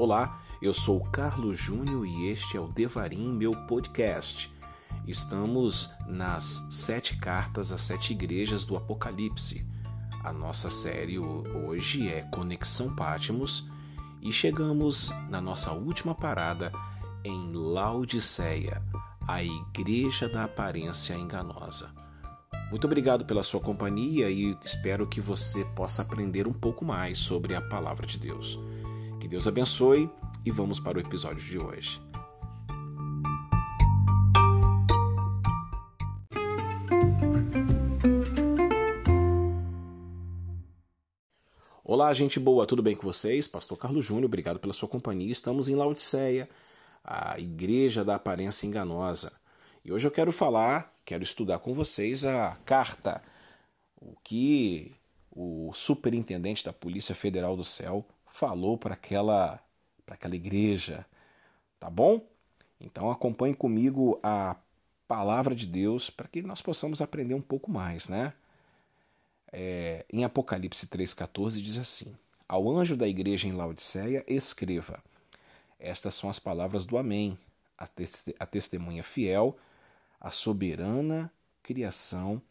Olá, eu sou o Carlos Júnior e este é o Devarim, meu podcast. Estamos nas sete cartas às sete igrejas do Apocalipse. A nossa série hoje é Conexão Pátimos e chegamos na nossa última parada em Laodiceia, a igreja da aparência enganosa. Muito obrigado pela sua companhia e espero que você possa aprender um pouco mais sobre a palavra de Deus. Deus abençoe e vamos para o episódio de hoje. Olá, gente boa, tudo bem com vocês? Pastor Carlos Júnior, obrigado pela sua companhia. Estamos em Laodiceia, a igreja da aparência enganosa. E hoje eu quero falar, quero estudar com vocês a carta, o que o superintendente da Polícia Federal do Céu falou para aquela, para aquela igreja, tá bom? Então acompanhe comigo a palavra de Deus para que nós possamos aprender um pouco mais, né? É, em Apocalipse 3,14 diz assim: Ao anjo da igreja em Laodiceia, escreva: Estas são as palavras do Amém, a testemunha fiel a soberana criação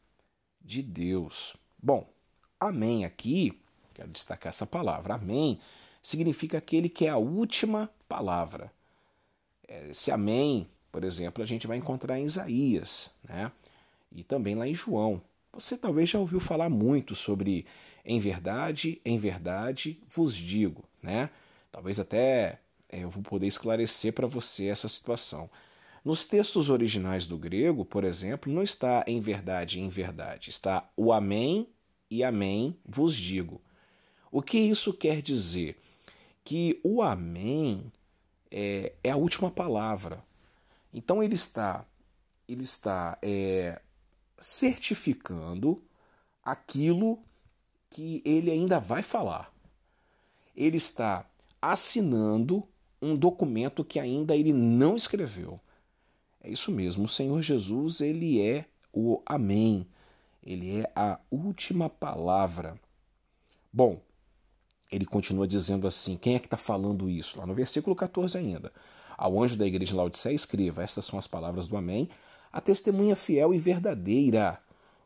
de Deus. Bom, Amém aqui, quero destacar essa palavra, Amém, significa aquele que é a última palavra. Esse Amém, por exemplo, a gente vai encontrar em Isaías, né? E também lá em João. Você talvez já ouviu falar muito sobre em verdade, em verdade vos digo, né? Talvez até é, eu vou poder esclarecer para você essa situação. Nos textos originais do grego, por exemplo, não está em verdade, em verdade. Está o amém e amém vos digo. O que isso quer dizer? Que o amém é, é a última palavra. Então ele está, ele está é, certificando aquilo que ele ainda vai falar. Ele está assinando um documento que ainda ele não escreveu. É isso mesmo, o Senhor Jesus, ele é o Amém. Ele é a última palavra. Bom, ele continua dizendo assim: quem é que está falando isso? Lá no versículo 14 ainda. Ao anjo da igreja de Laodicea, escreva: Estas são as palavras do Amém, a testemunha fiel e verdadeira,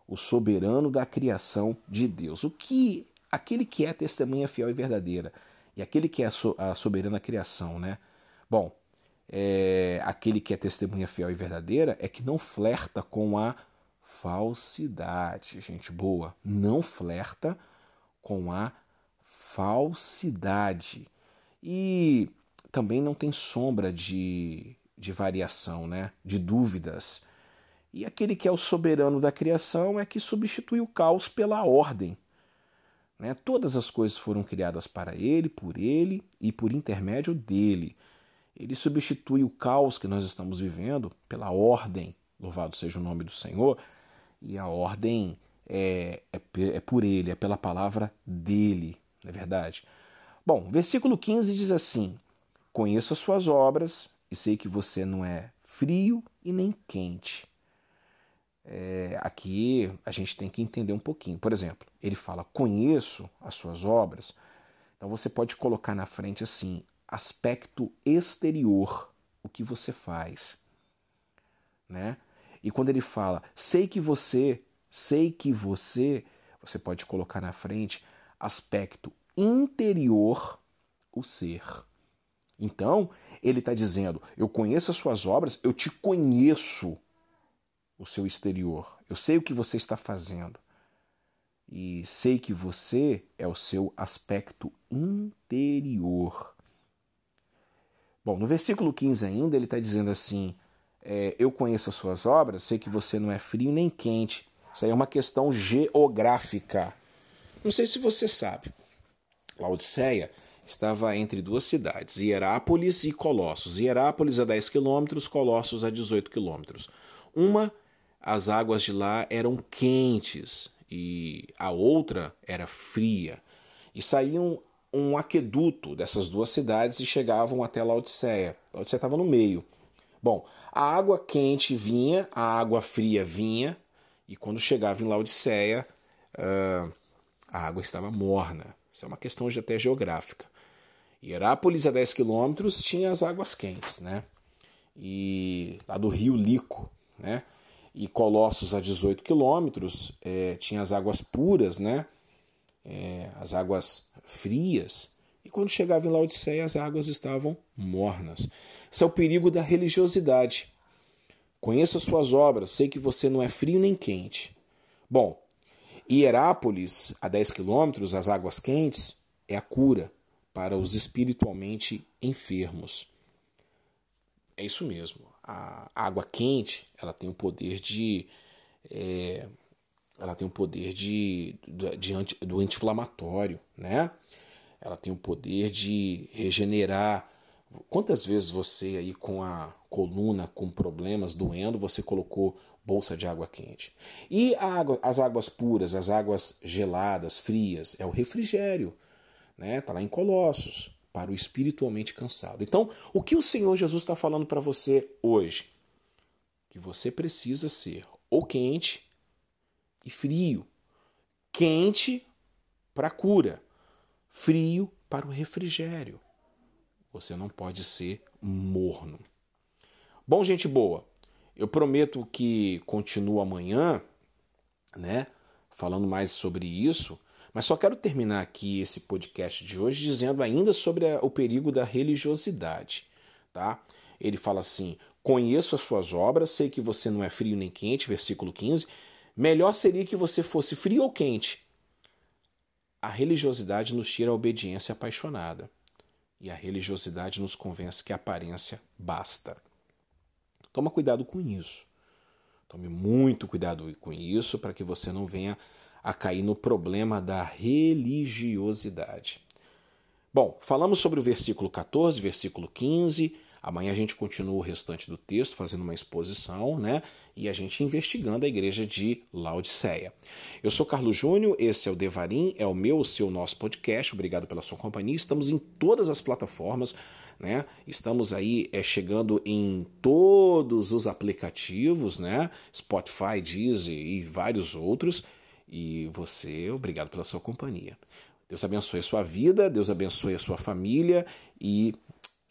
o soberano da criação de Deus. O que aquele que é testemunha fiel e verdadeira e aquele que é a soberana criação, né? Bom, é, aquele que é testemunha fiel e verdadeira é que não flerta com a falsidade. Gente boa, não flerta com a falsidade. E também não tem sombra de, de variação, né? de dúvidas. E aquele que é o soberano da criação é que substitui o caos pela ordem. Né? Todas as coisas foram criadas para ele, por ele e por intermédio dele. Ele substitui o caos que nós estamos vivendo pela ordem, louvado seja o nome do Senhor, e a ordem é, é, é por ele, é pela palavra dele, não é verdade? Bom, versículo 15 diz assim: Conheço as suas obras e sei que você não é frio e nem quente. É, aqui a gente tem que entender um pouquinho. Por exemplo, ele fala: Conheço as suas obras. Então você pode colocar na frente assim: aspecto exterior, o que você faz, né? E quando ele fala, sei que você, sei que você, você pode colocar na frente aspecto interior, o ser. Então, ele está dizendo: eu conheço as suas obras, eu te conheço o seu exterior, eu sei o que você está fazendo. E sei que você é o seu aspecto interior. Bom, no versículo 15 ainda, ele está dizendo assim: é, Eu conheço as suas obras, sei que você não é frio nem quente. Isso aí é uma questão geográfica. Não sei se você sabe. Laodiceia estava entre duas cidades, Hierápolis e Colossos. Hierápolis a 10 quilômetros, Colossos a 18 quilômetros. Uma, as águas de lá eram quentes e a outra era fria. E saíam um aqueduto dessas duas cidades e chegavam até Laodiceia. Laodiceia estava no meio. Bom, a água quente vinha, a água fria vinha, e quando chegava em Laodiceia, uh, a água estava morna. Isso é uma questão até geográfica. Hierápolis, a 10 quilômetros, tinha as águas quentes, né? E lá do rio Lico, né? E Colossos, a 18 quilômetros, é, tinha as águas puras, né? É, as águas frias. E quando chegava em Laodiceia, as águas estavam mornas. Esse é o perigo da religiosidade. Conheço as suas obras, sei que você não é frio nem quente. Bom, Hierápolis, a 10 quilômetros, as águas quentes, é a cura para os espiritualmente enfermos. É isso mesmo. A água quente, ela tem o poder de é, ela tem o poder de, de, de do anti-inflamatório, né? Ela tem o poder de regenerar. Quantas vezes você aí com a coluna com problemas doendo, você colocou bolsa de água quente? E água, as águas puras, as águas geladas, frias, é o refrigério, né? Tá lá em Colossos, para o espiritualmente cansado. Então, o que o Senhor Jesus está falando para você hoje? Que você precisa ser ou quente e frio. Quente para cura, frio para o refrigério. Você não pode ser morno. Bom, gente boa, eu prometo que continuo amanhã, né, falando mais sobre isso, mas só quero terminar aqui esse podcast de hoje dizendo ainda sobre a, o perigo da religiosidade, tá? Ele fala assim: "Conheço as suas obras, sei que você não é frio nem quente", versículo 15. Melhor seria que você fosse frio ou quente, a religiosidade nos tira a obediência apaixonada. E a religiosidade nos convence que a aparência basta. Toma cuidado com isso. Tome muito cuidado com isso para que você não venha a cair no problema da religiosidade. Bom, falamos sobre o versículo 14, versículo 15, Amanhã a gente continua o restante do texto, fazendo uma exposição, né? E a gente investigando a igreja de Laodiceia. Eu sou Carlos Júnior, esse é o Devarim, é o meu, o seu, nosso podcast. Obrigado pela sua companhia. Estamos em todas as plataformas. Né? Estamos aí é, chegando em todos os aplicativos, né? Spotify, Deezer e vários outros. E você, obrigado pela sua companhia. Deus abençoe a sua vida, Deus abençoe a sua família e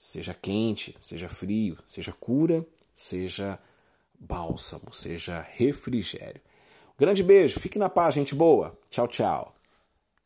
Seja quente, seja frio, seja cura, seja bálsamo, seja refrigério. Grande beijo, fique na paz, gente boa. Tchau, tchau.